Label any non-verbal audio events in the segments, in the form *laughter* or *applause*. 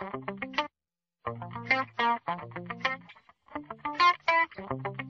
Thank you.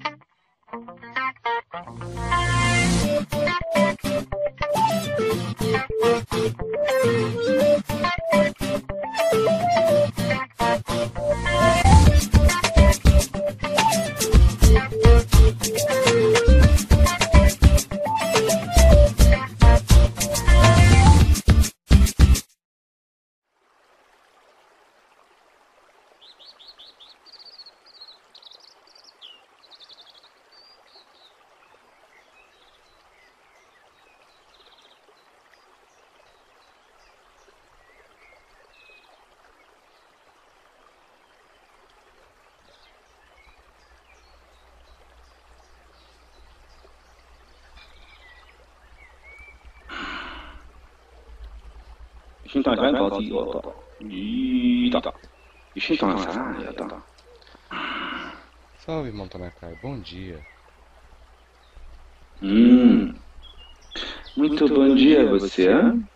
일단 Salve, Montanacai, bom dia. Hum. Muito, Muito bom dia a você, hein?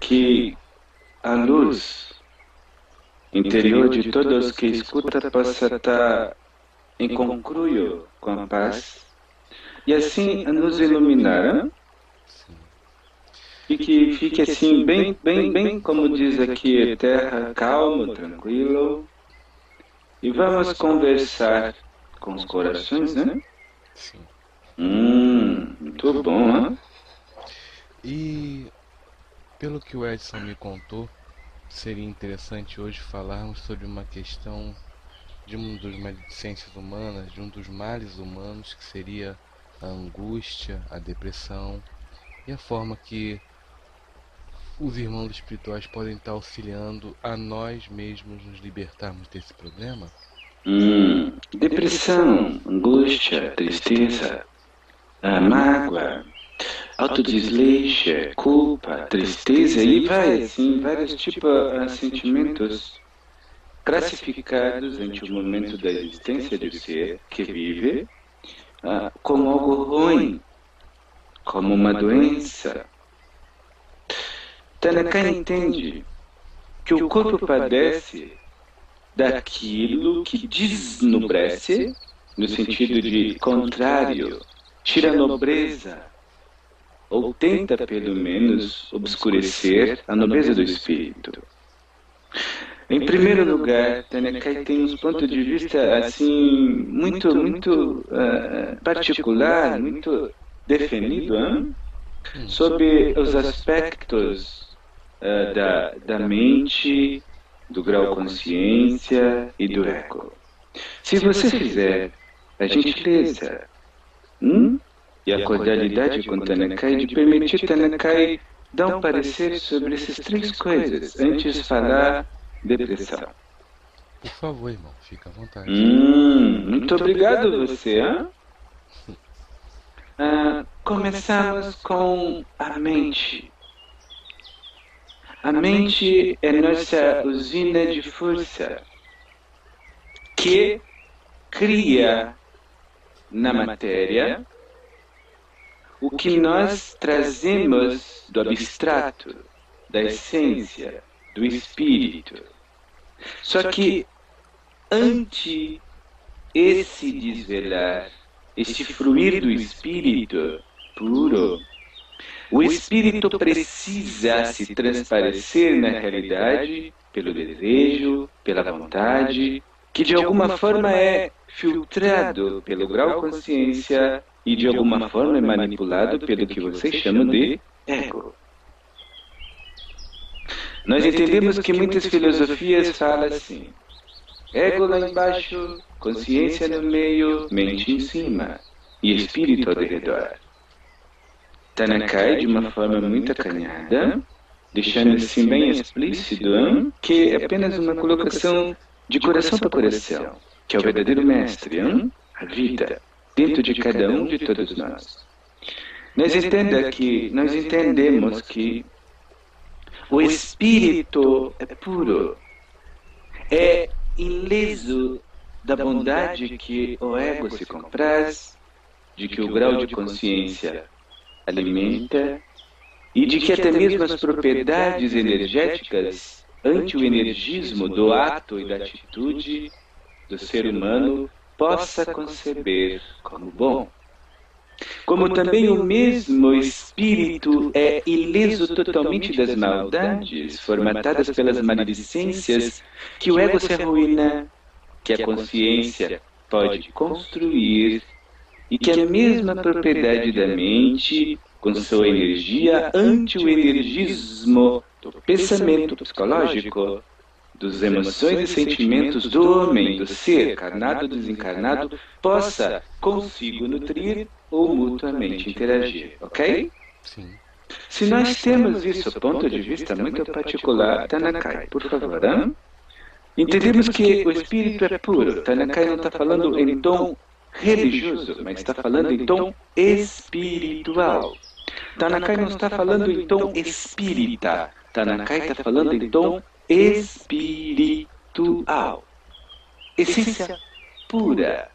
Que a luz interior de todos que escuta possa estar em concluio com a paz e assim nos iluminar. Sim. Fique, fique assim, bem, bem, bem, como diz aqui, terra, calmo, tranquilo. E vamos conversar com os corações, né? Sim. Hum, muito bom, hein? E pelo que o Edson me contou, seria interessante hoje falarmos sobre uma questão de um dos ciências humanas, de um dos males humanos, que seria a angústia, a depressão e a forma que os irmãos espirituais podem estar auxiliando a nós mesmos nos libertarmos desse problema? Hum, depressão, angústia, tristeza, mágoa, autodesleixo, culpa, tristeza e vai assim, vários tipos de sentimentos classificados ante o momento da existência do ser que vive uh, como algo ruim, como uma doença, Tanaka entende que o corpo padece daquilo que desnobrece, no sentido de contrário, tira a nobreza, ou tenta pelo menos obscurecer a nobreza do espírito. Em primeiro lugar, Tanekai tem um ponto de vista assim muito muito uh, particular, muito definido, hein? sobre os aspectos uh, da, da mente, do grau consciência e do ego. Se você fizer a gentileza hum, e a cordialidade com Tanakai de permitir Tanakai dar um parecer sobre essas três coisas antes de falar depressão. Por favor, irmão, fica à vontade. Hum, muito obrigado você, hein? *laughs* Ah, começamos com a mente. A mente é nossa usina de força que cria na matéria o que nós trazemos do abstrato, da essência, do espírito. Só que ante esse desvelar, esse fruir do espírito puro, o espírito precisa se transparecer na realidade pelo desejo, pela vontade, que de alguma forma é filtrado pelo grau consciência e de alguma forma é manipulado pelo que vocês chamam de ego. Nós entendemos que muitas filosofias falam assim: ego lá embaixo, consciência no meio, mente em cima e espírito ao redor. Tanakai, de uma forma muito acanhada, deixando assim bem explícito hein, que é apenas uma colocação de coração para coração, que é o verdadeiro mestre, hein, a vida, dentro de cada um de todos nós. Nós, entenda que, nós entendemos que o espírito é puro, é ileso da bondade que o ego se compraz, de que o grau de consciência alimenta e de que até mesmo as propriedades energéticas ante o energismo do ato e da atitude do ser humano possa conceber como bom. Como também o mesmo espírito é ileso totalmente das maldades formatadas pelas maledicências que o ego se arruína, que a consciência pode construir e que a mesma propriedade da mente, com sua energia ante o energismo do pensamento psicológico, dos emoções e sentimentos do homem, do ser, carnado ou desencarnado, possa consigo nutrir ou mutuamente interagir, ok? Sim. Se nós temos isso ponto de vista muito particular, Tanakai, por favor, hein? entendemos que o espírito é puro. Tanakai não está falando em tom religioso, mas está falando em tom espiritual. Tanakai não está falando em tom espírita. Tanakai está falando em tom espiritual. Essência pura,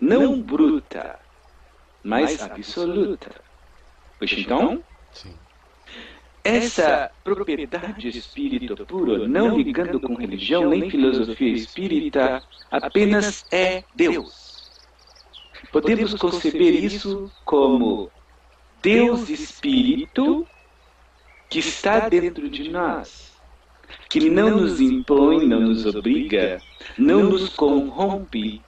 não bruta, mas absoluta. Pois então, Sim. essa propriedade de espírito puro, não ligando com religião nem filosofia espírita, apenas é Deus. Podemos conceber isso como Deus Espírito que está dentro de nós, que não nos impõe, não nos obriga, não nos corrompe,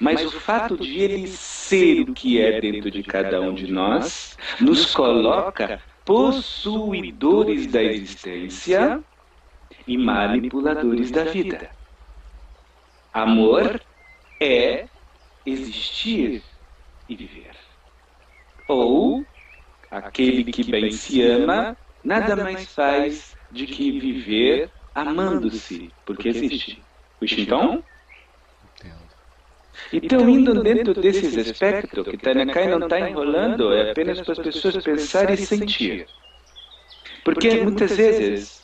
mas o fato de ele ser o que é dentro de cada um de nós nos coloca possuidores da existência e manipuladores da vida. Amor é existir e viver. Ou aquele que bem se ama nada mais faz de que viver amando-se, porque existe. Puxa, então? Entendo. Então, indo dentro desses aspectos, que Tanakai não está enrolando, é apenas para as pessoas pensarem e sentir. Porque muitas vezes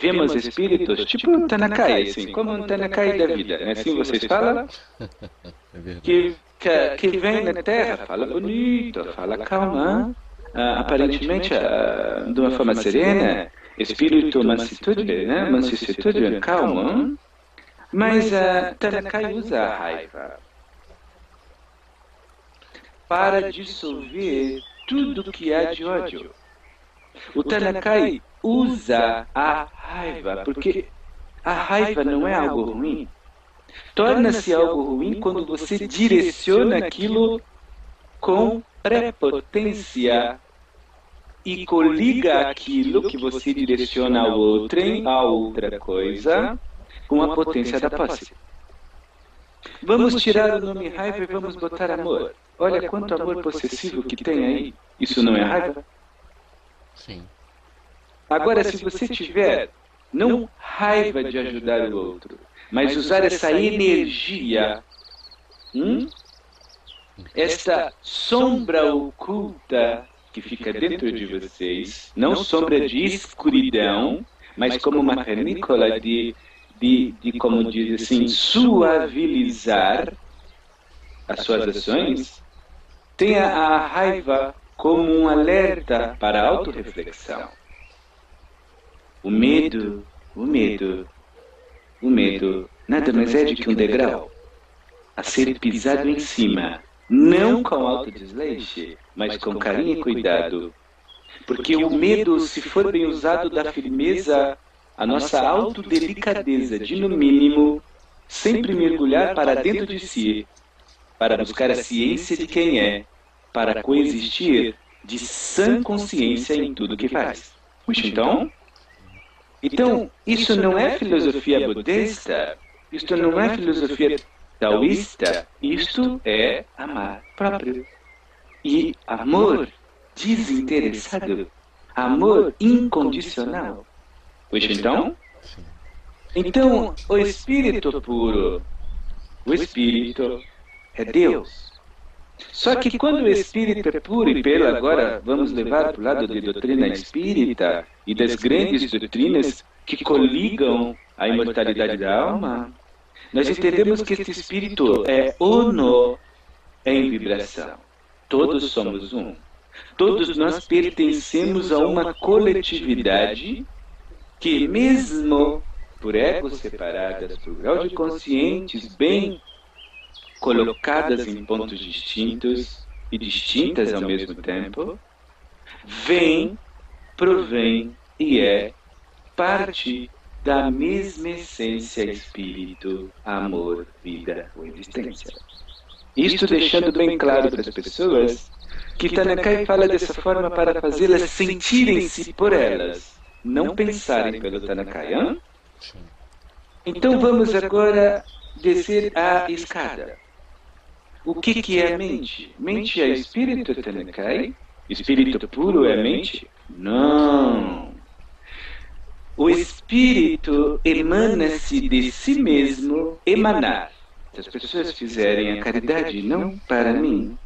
vemos espíritos, tipo Tanakai, assim, como um Tanakai da vida, né? assim vocês falam, *laughs* É que, que, que vem na Terra, fala bonito, fala calma, ah, aparentemente ah, de uma forma serena, espírito mansitude, né? mansicitude, calma, mas a Tanakai usa a raiva. Para dissolver tudo que há de ódio. O Tanakai usa a raiva, porque a raiva não é algo ruim. Torna-se algo ruim quando você direciona aquilo com prepotência e coliga aquilo que você direciona ao outrem a outra coisa com a potência da posse. Vamos tirar o nome raiva e vamos botar amor. Olha quanto amor possessivo que tem aí. Isso não é raiva? Sim. Agora, se você tiver não raiva de ajudar o outro, mas usar essa energia, hum? esta sombra oculta que fica dentro de vocês, não sombra de escuridão, mas como uma canícola de, de, de, como diz assim, suavizar as suas ações, tenha a raiva como um alerta para a autorreflexão. O medo, o medo, o medo nada mais é do que um degrau a ser pisado em cima, não com alto desleixo, mas com carinho e cuidado. Porque o medo, se for bem usado, dá firmeza à nossa autodelicadeza de, no mínimo, sempre mergulhar para dentro de si, para buscar a ciência de quem é, para coexistir de sã consciência em tudo que faz. Puxa, então? Então, isso não é filosofia budista, isto não é filosofia taoísta, isto é amar próprio. E amor desinteressado, amor incondicional. Puxa, então? Sim. Então, o espírito puro, o espírito é Deus. Só que quando o espírito é puro, e pelo agora vamos levar para o lado de doutrina espírita e das grandes doutrinas que coligam a imortalidade da alma, nós entendemos que este espírito é uno em vibração. Todos somos um. Todos nós pertencemos a uma coletividade que mesmo por egos separadas, por grau de conscientes bem colocadas em pontos distintos e distintas ao mesmo tempo, vem, provém e é parte da mesma essência espírito, amor, vida ou existência. Isto deixando bem claro para as pessoas que Tanakai fala dessa forma para fazê-las sentirem-se por elas, não pensarem pelo Tanakai. Hein? Então vamos agora descer a escada. O que, que é mente? Mente é espírito Tanakai? Espírito puro é mente? Não. O espírito emana-se de si mesmo, emanar. Se as pessoas fizerem a caridade, não para mim,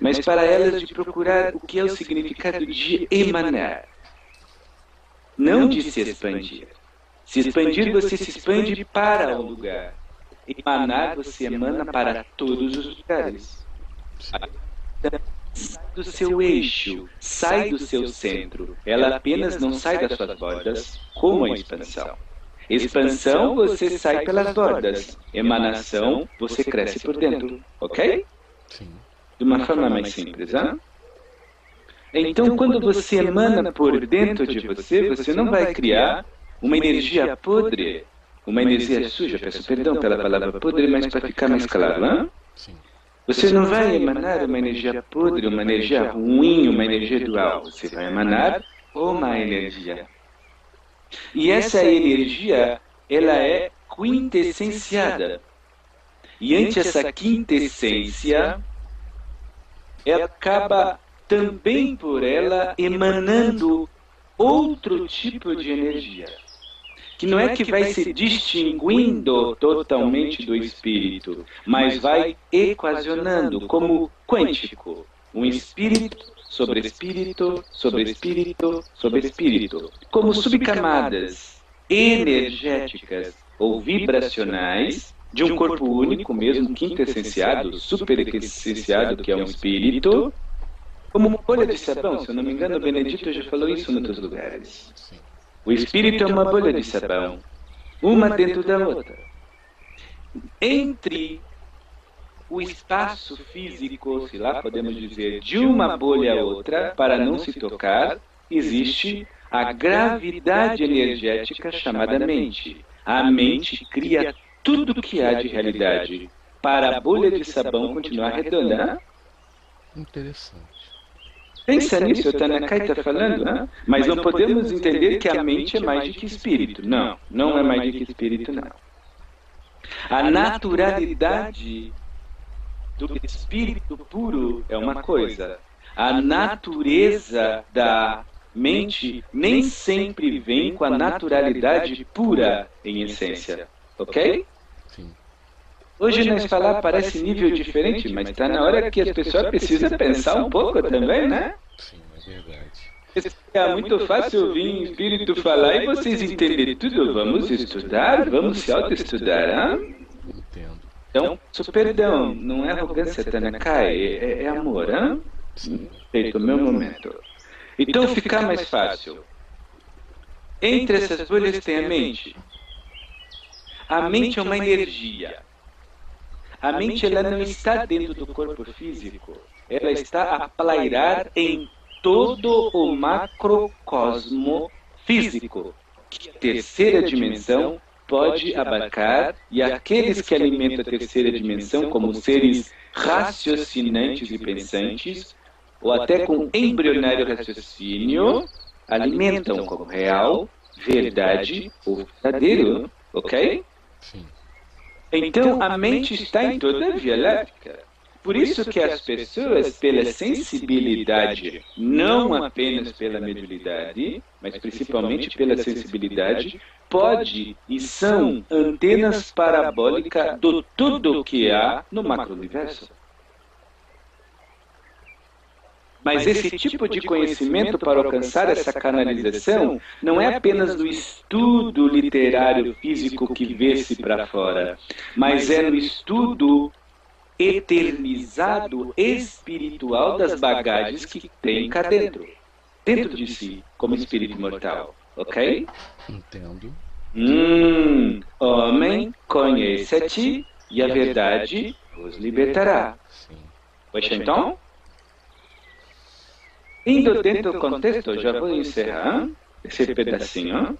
mas para elas de procurar o que é o significado de emanar, não de se expandir. Se expandir, você se expande para um lugar. Emanar, você emana para todos os lugares. Sai do seu eixo, sai do seu centro. Ela apenas não sai das suas bordas, como a expansão. Expansão, você sai pelas bordas. Emanação, você cresce por dentro. Ok? Sim de uma forma mais simples. Hein? Então, quando você emana por dentro de você, você não vai criar uma energia podre, uma energia suja. Peço perdão pela palavra podre, mas para ficar mais claro. Hein? Você não vai emanar uma energia podre, uma energia ruim, uma energia dual. Você vai emanar uma energia. E essa energia, ela é quintessenciada. E ante essa quintessência, ela acaba também por ela emanando outro tipo de energia, que não é que vai se distinguindo totalmente do espírito, mas vai equacionando como quântico, um espírito sobre espírito, sobre espírito, sobre espírito, como subcamadas energéticas ou vibracionais de um corpo único, mesmo quintessenciado, superessenciado, que é um espírito, como uma bolha de sabão. Se eu não me engano, o Benedito já falou isso em outros lugares. O espírito é uma bolha de sabão, uma dentro da outra. Entre o espaço físico, se lá podemos dizer, de uma bolha a outra, para não se tocar, existe a gravidade energética chamada mente. A mente cria tudo que há de realidade para a bolha de sabão continuar redonda. Interessante. Pensa nisso, o Tanakai está falando, né? mas não podemos entender que a mente é mais do que espírito. Não, não é mais do que espírito, não. A naturalidade do espírito puro é uma coisa. A natureza da mente nem sempre vem com a naturalidade pura em essência. Ok? Hoje na escola parece nível diferente, mas está na hora que as pessoas precisam pensar um pouco também, né? Sim, é verdade. É muito fácil ouvir um espírito falar e vocês entenderem tudo. Vamos estudar, vamos se autoestudar, hein? Entendo. Então, so, perdão, não é arrogância, Tanakai, é, é amor, hein? Sim. Feito, meu momento. Então fica mais fácil. Entre essas bolhas tem a mente. A mente é uma energia. A mente ela não está dentro do corpo físico, ela está a plairar em todo o macrocosmo físico, que a terceira dimensão pode abarcar, e aqueles que alimentam a terceira dimensão como seres raciocinantes e pensantes, ou até com embrionário raciocínio, alimentam como real, verdade ou verdadeiro, ok? Sim. Então a mente está em toda a Láctea. Por isso que as pessoas, pela sensibilidade, não apenas pela mediunidade, mas principalmente pela sensibilidade, pode e são antenas parabólicas do tudo que há no macro-universo. Mas esse tipo de conhecimento para alcançar essa canalização não é apenas no estudo literário físico que vê-se para fora, mas é no estudo eternizado espiritual das bagagens que tem cá dentro, dentro de si, como espírito mortal. ok? Entendo. Hum, homem, conhece-te e a verdade os libertará. Sim. Pois então? Indo dentro do contexto, já vou encerrar esse pedacinho.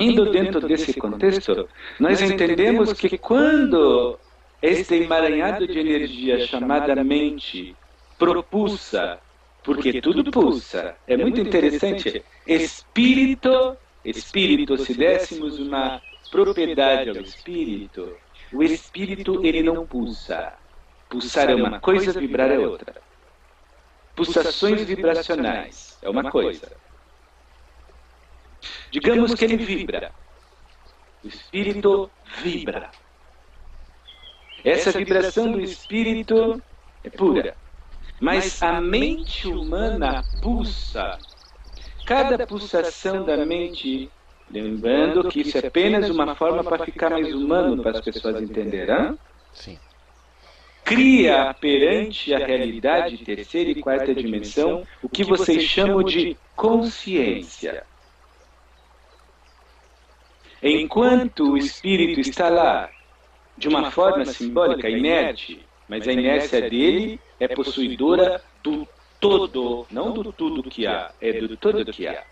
Indo dentro desse contexto, nós entendemos que quando este emaranhado de energia chamada mente propulsa, porque tudo pulsa, é muito interessante, espírito, espírito, se dessemos uma propriedade ao espírito, o espírito ele não pulsa. Pulsar é uma coisa, vibrar é outra. Pulsações vibracionais é uma coisa. Digamos que ele vibra. O espírito vibra. Essa vibração do espírito é pura. Mas a mente humana pulsa. Cada pulsação da mente, lembrando que isso é apenas uma forma para ficar mais humano para as pessoas entenderem, Sim. Cria perante a realidade terceira e quarta dimensão o que vocês chamam de consciência. Enquanto o espírito está lá, de uma forma simbólica, inerte, mas a inércia dele é possuidora do todo, não do tudo que há, é do todo que há.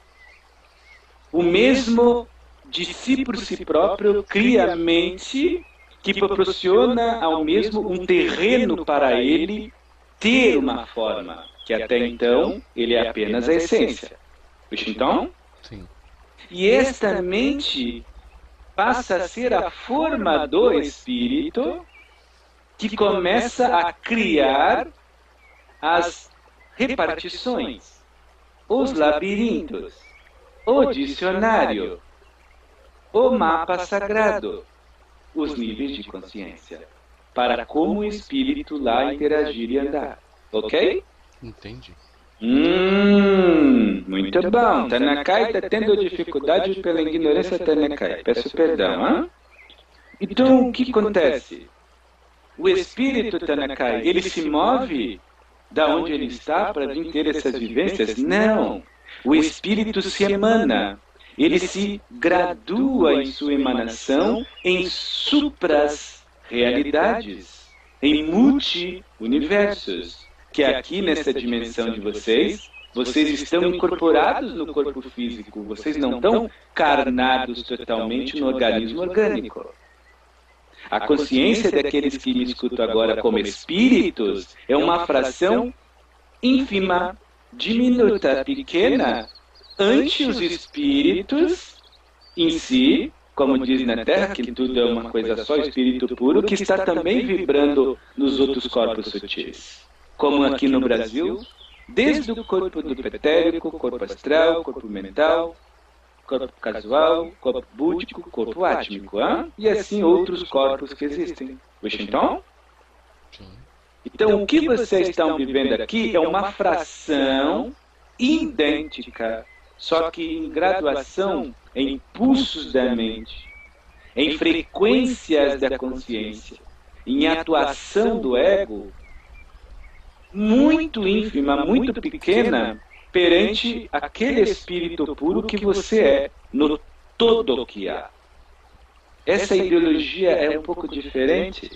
O mesmo de si por si próprio cria a mente que proporciona ao mesmo um terreno para ele ter uma forma, que até então ele é apenas a essência. Então? Sim. E esta mente passa a ser a forma do espírito que começa a criar as repartições, os labirintos, o dicionário, o mapa sagrado, os níveis de consciência, para como o espírito lá interagir e andar. Ok? Entendi. Hum, muito bom. Tanakai está tendo dificuldade pela ignorância Tanakai. Peço perdão, hein? Então, o que acontece? O espírito Tanakai, ele se move da onde ele está para vir ter essas vivências? Não. O espírito se emana. Ele se gradua em sua emanação em supras realidades, em multi-universos que aqui nessa dimensão de vocês, vocês estão incorporados no corpo físico, vocês não estão carnados totalmente no organismo orgânico. A consciência daqueles que me escutam agora como espíritos é uma fração ínfima, diminuta, pequena, ante os espíritos em si, como diz na Terra, que tudo é uma coisa só, espírito puro, que está também vibrando nos outros corpos sutis como aqui no Brasil, desde o corpo do petérico, corpo astral, corpo mental, corpo casual, corpo búdico, corpo átmico, hein? e assim outros corpos que existem. Washington? Então, o que vocês estão vivendo aqui é uma fração idêntica, só que em graduação, em pulsos da mente, em frequências da consciência, em atuação do ego, muito ínfima, muito pequena, perante aquele espírito puro que você é, no todo que há. Essa ideologia é um pouco diferente,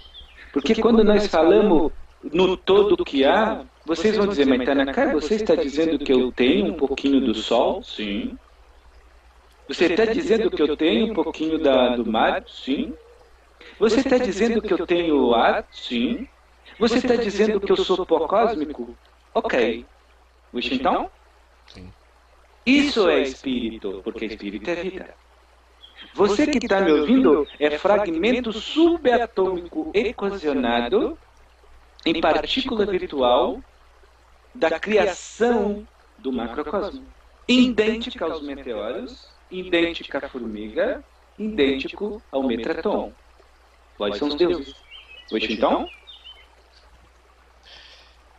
porque quando nós falamos no todo que há, vocês vão dizer, mas Tanaka, você está dizendo que eu tenho um pouquinho do sol? Sim. Você está dizendo que eu tenho um pouquinho da, do mar? Sim. Você está dizendo que eu tenho ar? Sim. Você está dizendo que eu sou pó cósmico? Ok. Wish então? Sim. Isso é espírito, porque espírito é vida. Você que está me ouvindo é fragmento subatômico equacionado em partícula virtual da criação do macrocosmo. Idêntica aos meteoros, idêntica à formiga, idêntico ao metraton. Quais são os deuses? Wish então?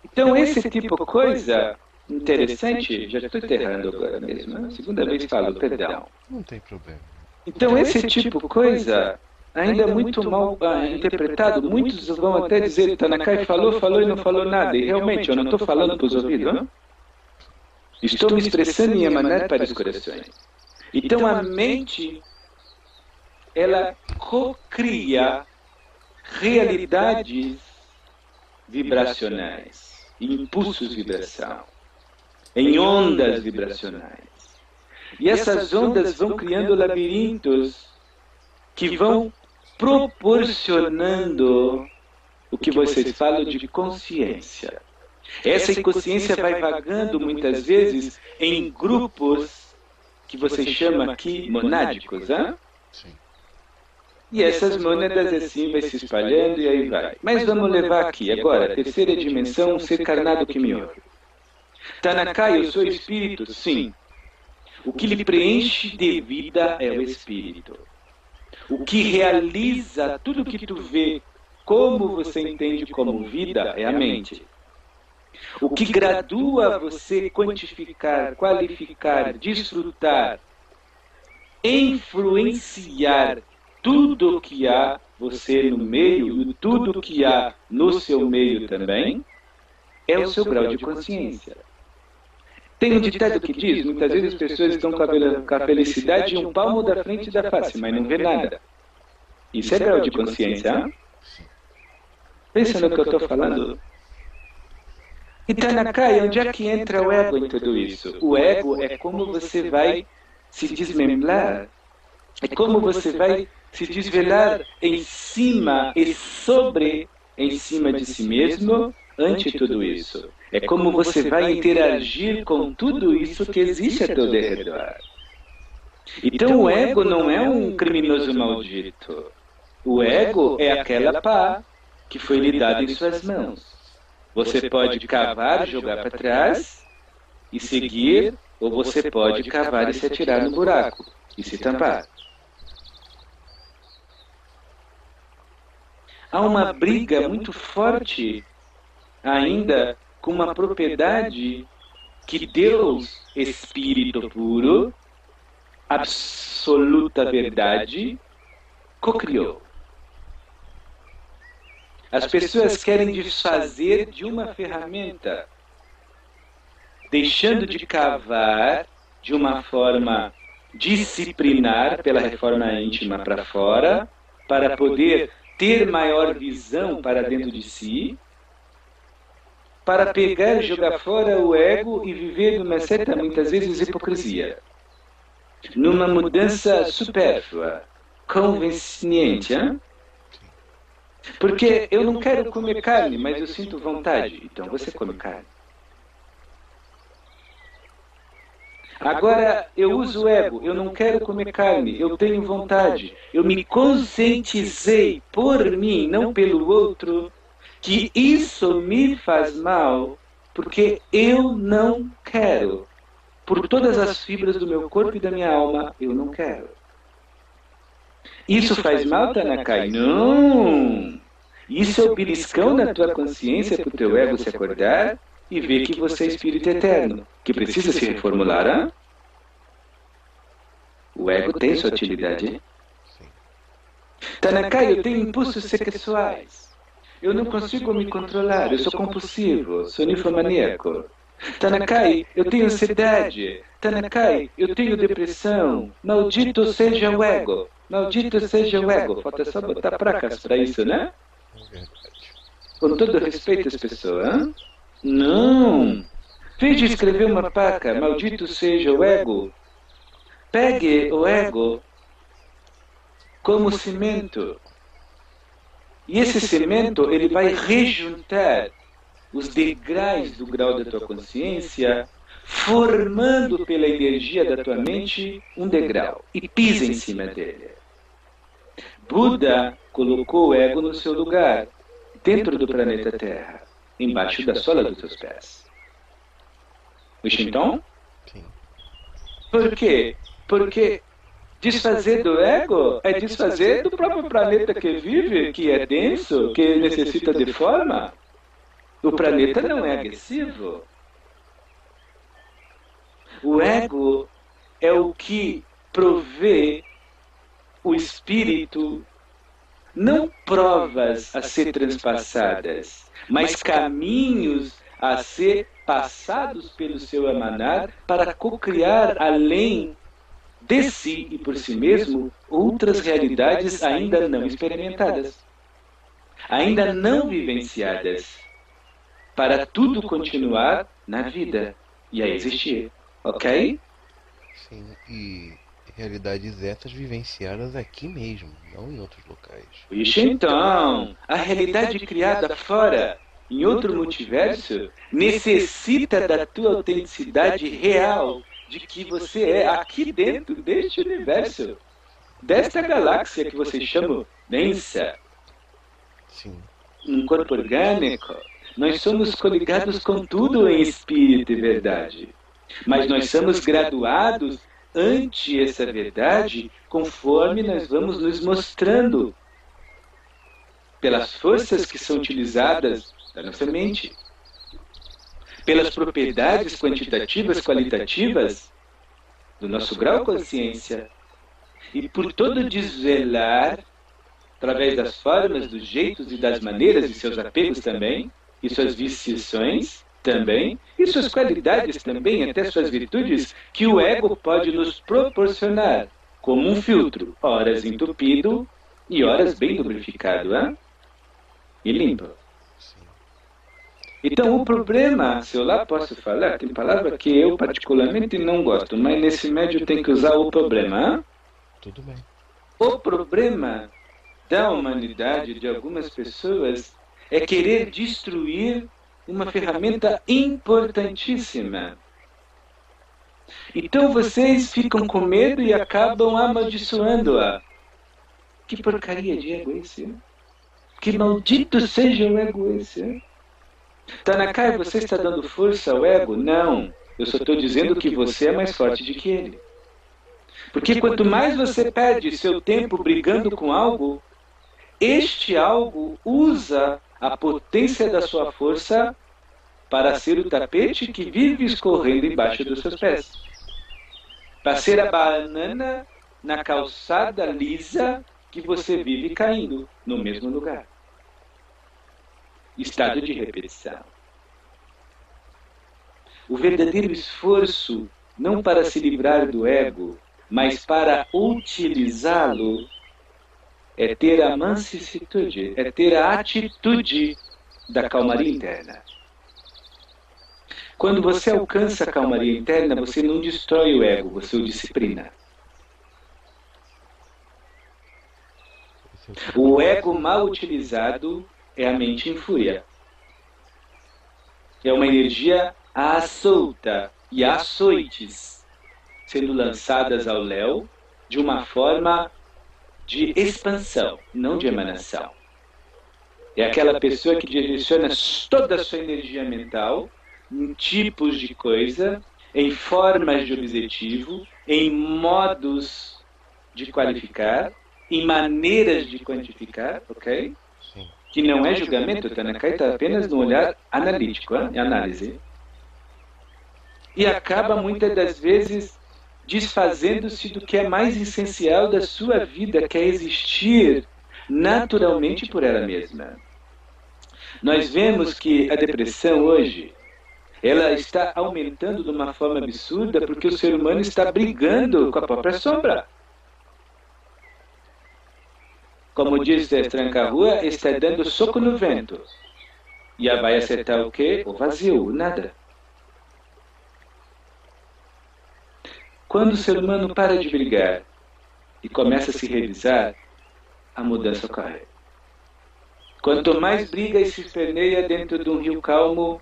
Então, esse tipo de coisa interessante, já estou enterrando agora mesmo, né? segunda vez falo, perdão. Não tem problema. Então, esse tipo de coisa ainda é muito mal ah, interpretado. Muitos vão até dizer, Tanakai falou, falou e não falou nada. E realmente, eu não estou falando para os ouvidos. Não? Estou me expressando em emanar para os corações. Então a mente ela cocria realidades vibracionais, impulsos de vibração, em ondas vibracionais. E essas ondas vão criando labirintos que vão proporcionando o que vocês falam de consciência. Essa inconsciência vai vagando muitas vezes em grupos que você chama aqui monádicos, hein? Sim. E essas mônadas assim vai se espalhando e aí vai. Mas vamos levar aqui agora, terceira dimensão, ser carnado que me ouve. Tanakai, eu sou espírito? Sim. O que lhe preenche de vida é o espírito. O que realiza tudo que tu vê como você entende como vida é a mente. O que gradua você quantificar, qualificar, desfrutar, influenciar tudo que há você no meio e tudo que há no seu meio também é o seu grau de consciência. Tem um ditado que diz, muitas vezes as pessoas estão com a felicidade um palmo da frente da face, mas não vê nada. Isso é grau de consciência. Hein? Pensa no que eu estou falando. Então, Nakai, onde é que entra o ego em tudo isso? O ego é como você vai se desmembrar, é como você vai se desvelar em cima e sobre, em cima de si mesmo, ante tudo isso. É como você vai interagir com tudo isso que existe a teu redor. Então o ego não é um criminoso maldito. O ego é aquela pá que foi lhe dada em suas mãos. Você pode cavar, jogar para trás e seguir, ou você pode cavar e se atirar no buraco e se tampar. há uma briga muito forte ainda com uma propriedade que Deus, Espírito puro, absoluta verdade, cocriou. As pessoas querem desfazer de uma ferramenta, deixando de cavar de uma forma disciplinar pela reforma íntima para fora, para poder ter maior visão para dentro de si, para pegar e jogar fora o ego e viver numa certa, muitas vezes, hipocrisia. Numa mudança supérflua, conveniente. Hein? Porque eu não quero comer carne, mas eu sinto vontade. Então você come carne. Agora eu uso o ego, eu não quero comer carne, eu tenho vontade. Eu me conscientizei por mim, não pelo outro, que isso me faz mal, porque eu não quero. Por todas as fibras do meu corpo e da minha alma, eu não quero. Isso faz mal, Tanakai? Não! Isso é o beliscão na tua consciência para o teu ego se acordar e ver que você é espírito eterno, que precisa se reformular. Hein? O ego tem sua utilidade. Tanakai, eu tenho impulsos sexuais. Eu não consigo me controlar, eu sou compulsivo, sou ninfomaníaco. Tanakai, eu tenho ansiedade. Tanakai, eu tenho depressão. Maldito seja o ego. Maldito seja o ego. Falta só botar placas para isso, né? Com todo respeito às pessoas. Não! Fez de escrever uma placa, maldito seja o ego. Pegue o ego como cimento. E esse cimento ele vai rejuntar os degraus do grau da tua consciência, formando pela energia da tua mente um degrau e pisa em cima dele. Buda colocou o ego no seu lugar, dentro do planeta Terra embaixo da sola dos seus pés. Então? Sim. Por quê? Porque desfazer do ego é desfazer do próprio planeta que vive, que é denso, que necessita de forma. O planeta não é agressivo. O ego é o que provê o espírito não provas a ser transpassadas, mas caminhos a ser passados pelo seu emanar para cocriar além de si e por si mesmo outras realidades ainda não experimentadas, ainda não vivenciadas, para tudo continuar na vida e a existir. Ok? Sim, e realidades essas vivenciadas aqui mesmo, não em outros locais. Ixi, então, a realidade criada fora, em outro multiverso, necessita da tua autenticidade real de que você é aqui dentro deste universo, desta galáxia que vocês chamam densa. Sim. Um corpo orgânico. Nós somos coligados com tudo em espírito e verdade. Mas nós somos graduados ante essa verdade conforme nós vamos nos mostrando pelas forças que são utilizadas da nossa mente, pelas propriedades quantitativas, qualitativas do nosso grau de consciência e por todo desvelar, através das formas, dos jeitos e das maneiras e seus apegos também, e suas viciações, também, e suas qualidades também, até suas virtudes, que o ego pode nos proporcionar, como um filtro, horas entupido e horas bem lubrificado, hein? e limpo. Então, o problema, se eu lá posso falar, tem palavra que eu particularmente não gosto, mas nesse médio tem que usar o problema. Hein? Tudo bem. O problema da humanidade, de algumas pessoas, é querer destruir uma ferramenta importantíssima. Então vocês ficam com medo e acabam amaldiçoando-a. Que porcaria de ego esse? Que maldito seja o ego esse? Tanakai, você está dando força ao ego? Não. Eu só estou dizendo que você é mais forte do que ele. Porque quanto mais você perde seu tempo brigando com algo, este algo usa a potência da sua força para ser o tapete que vive escorrendo embaixo dos seus pés. Para ser a banana na calçada lisa que você vive caindo no mesmo lugar. Estado de repetição. O verdadeiro esforço, não para se livrar do ego, mas para utilizá-lo é ter a mansuetude, é ter a atitude da calmaria interna. Quando você alcança a calmaria interna, você não destrói o ego, você o disciplina. O ego mal utilizado é a mente em fúria. É uma energia à solta e açoites sendo lançadas ao léu de uma forma de expansão, não de emanação. É aquela pessoa que direciona toda a sua energia mental em tipos de coisa, em formas de objetivo, em modos de qualificar, em maneiras de quantificar, ok? Que não é julgamento, Tanakai está apenas no olhar analítico, hein? análise. E acaba muitas das vezes desfazendo-se do que é mais essencial da sua vida, que é existir naturalmente por ela mesma. Nós vemos que a depressão hoje ela está aumentando de uma forma absurda porque o ser humano está brigando com a própria sombra. Como diz a tranca-rua, está dando soco no vento. E vai acertar o quê? O vazio, nada. Quando o ser humano para de brigar e começa a se revisar, a mudança ocorre. Quanto mais briga e se esperneia dentro de um rio calmo,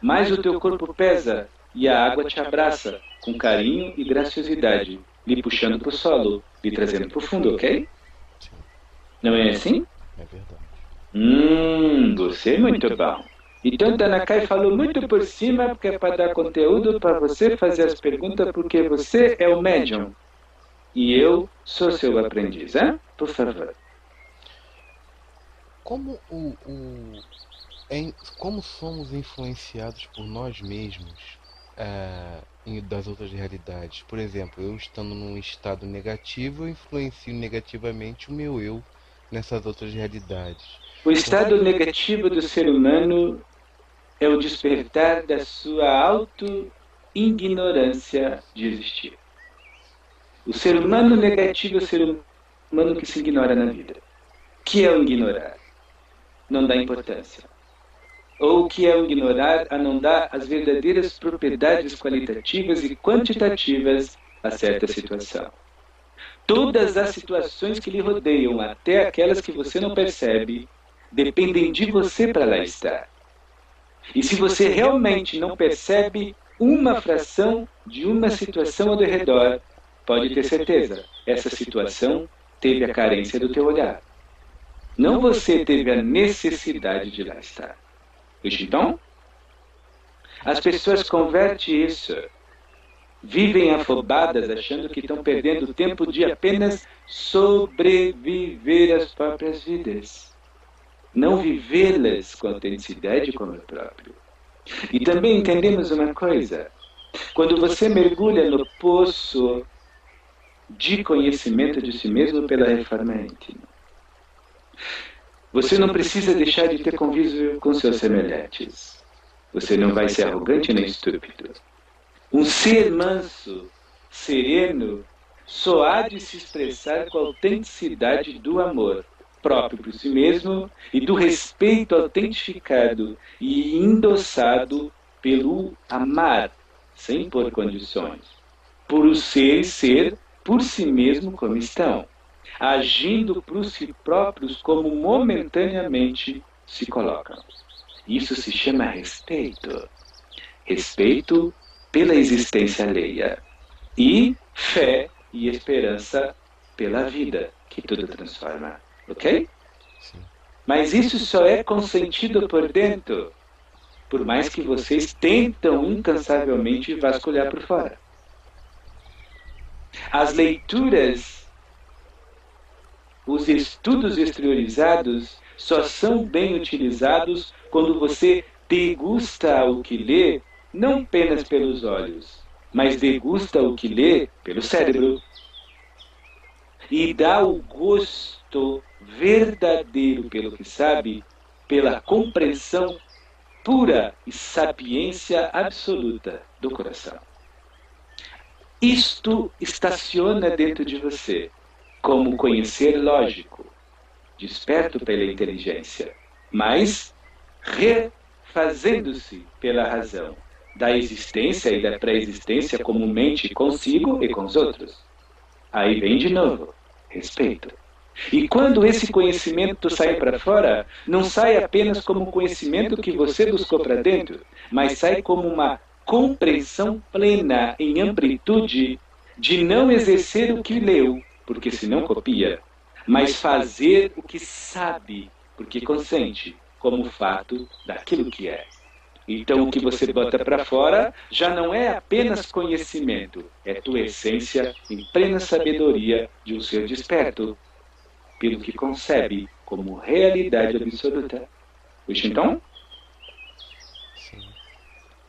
mais o teu corpo pesa e a água te abraça com carinho e graciosidade, lhe puxando para o solo, lhe trazendo para o fundo, ok? Não é assim? É verdade. Hum, você é muito bom. Então, Tanakai falou muito por cima, porque é para dar conteúdo para você fazer as perguntas, porque você é o médium. E eu sou seu aprendiz, hein? Por favor. Como, o, o em, como somos influenciados por nós mesmos é, das outras realidades? Por exemplo, eu estando num estado negativo, eu influencio negativamente o meu eu nessas outras realidades. O estado negativo do ser humano é o despertar da sua auto-ignorância de existir. O ser humano negativo é o ser humano que se ignora na vida. Que é o ignorar? Não dá importância. Ou que é o ignorar a não dar as verdadeiras propriedades qualitativas e quantitativas a certa situação. Todas as situações que lhe rodeiam, até aquelas que você não percebe, dependem de você para lá estar. E se você realmente não percebe uma fração de uma situação ao redor, pode ter certeza, essa situação teve a carência do teu olhar. Não você teve a necessidade de lá estar. Então, as pessoas convertem isso. Vivem afobadas, achando que estão perdendo o tempo de apenas sobreviver às próprias vidas. Não vivê-las com autenticidade como o próprio. E também entendemos uma coisa: quando você mergulha no poço de conhecimento de si mesmo pela reforma íntima, você não precisa deixar de ter convívio com seus semelhantes. Você não vai ser arrogante nem estúpido. Um ser manso, sereno, só há de se expressar com a autenticidade do amor próprio por si mesmo e do respeito autentificado e endossado pelo amar, sem pôr condições, por o ser e ser por si mesmo como estão, agindo por si próprios como momentaneamente se colocam. Isso se chama respeito. Respeito pela existência alheia. E fé e esperança pela vida, que tudo transforma. Ok? Sim. Mas isso só é consentido por dentro, por mais que vocês tentam incansavelmente vasculhar por fora. As leituras, os estudos exteriorizados só são bem utilizados quando você degusta o que lê, não apenas pelos olhos, mas degusta o que lê pelo cérebro. E dá o gosto verdadeiro pelo que sabe, pela compreensão pura e sapiência absoluta do coração. Isto estaciona dentro de você, como conhecer lógico, desperto pela inteligência, mas refazendo-se pela razão, da existência e da pré-existência comumente consigo e com os outros. Aí vem de novo, respeito. E quando esse conhecimento sai para fora, não sai apenas como conhecimento que você buscou para dentro, mas sai como uma compreensão plena em amplitude de não exercer o que leu, porque senão copia, mas fazer o que sabe, porque consente, como fato daquilo que é. Então, o que você bota para fora já não é apenas conhecimento, é tua essência em plena sabedoria de um ser desperto, pelo que concebe como realidade absoluta. Puxa então?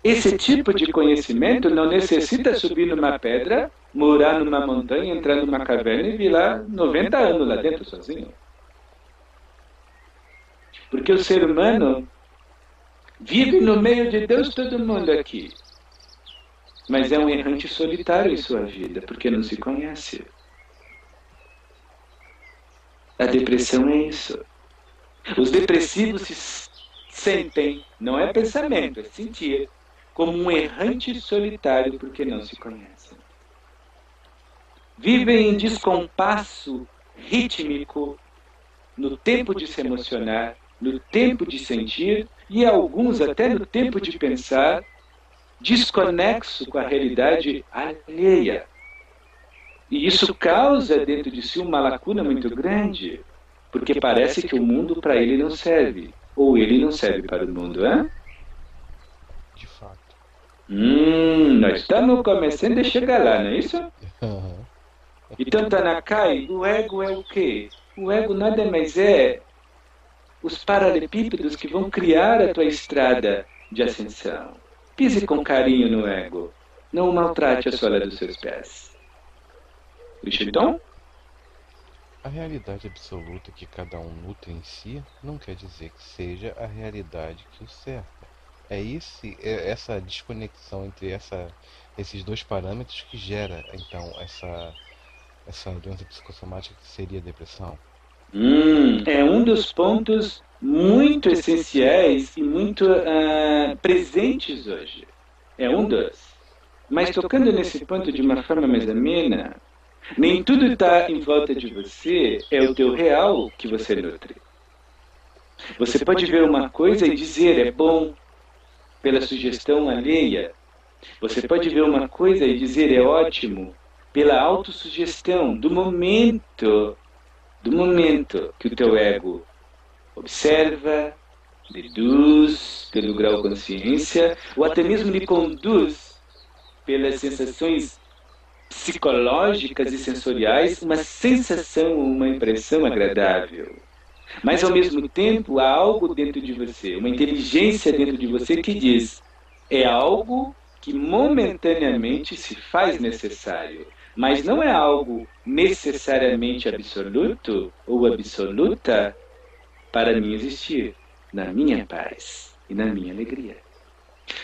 Esse tipo de conhecimento não necessita subir numa pedra, morar numa montanha, entrar numa caverna e virar 90 anos lá dentro sozinho. Porque o ser humano vive no meio de Deus todo mundo aqui. Mas é um errante solitário em sua vida, porque não se conhece. A depressão é isso. Os depressivos se sentem, não é pensamento, é sentir, como um errante solitário porque não se conhecem. Vivem em descompasso rítmico no tempo de se emocionar, no tempo de sentir e alguns até no tempo de pensar, desconexo com a realidade alheia. E isso causa dentro de si uma lacuna muito grande, porque parece que o mundo para ele não serve, ou ele não serve para o mundo, hein? De fato. Hum, nós estamos começando a chegar lá, não é isso? *laughs* Então, Tanakai, o ego é o quê? O ego nada mais é os paralelepípedos que vão criar a tua estrada de ascensão. Pise com carinho no ego. Não maltrate a sola dos seus pés. Então? A realidade absoluta que cada um nutre em si não quer dizer que seja a realidade que o cerca. É, esse, é essa desconexão entre essa, esses dois parâmetros que gera então essa essa doença psicossomática que seria a depressão? Hum, é um dos pontos muito essenciais e muito uh, presentes hoje. É um dos. Mas tocando nesse ponto de uma forma mais amena, nem tudo está em volta de você, é o teu real que você nutre. Você pode ver uma coisa e dizer é bom pela sugestão alheia. Você pode ver uma coisa e dizer é ótimo pela autossugestão do momento, do momento que o teu ego observa, deduz pelo grau consciência, ou até mesmo lhe conduz pelas sensações psicológicas e sensoriais, uma sensação ou uma impressão agradável. Mas ao mesmo tempo há algo dentro de você, uma inteligência dentro de você que diz: é algo que momentaneamente se faz necessário, mas não é algo necessariamente absoluto ou absoluta para mim existir na minha paz e na minha alegria.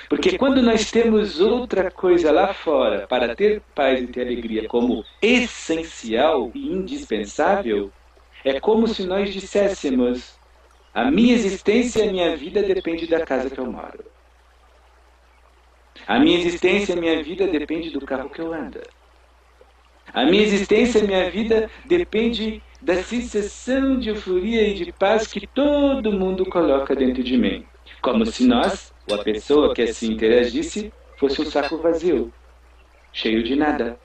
Porque quando nós temos outra coisa lá fora para ter paz e ter alegria como essencial e indispensável, é como se nós disséssemos: a minha existência e a minha vida depende da casa que eu moro. A minha existência e a minha vida depende do carro que eu ando. A minha existência e a minha vida depende da sensação de euforia e de paz que todo mundo coloca dentro de mim. Como se nós, ou a pessoa que assim interagisse, fosse um saco vazio, cheio de nada.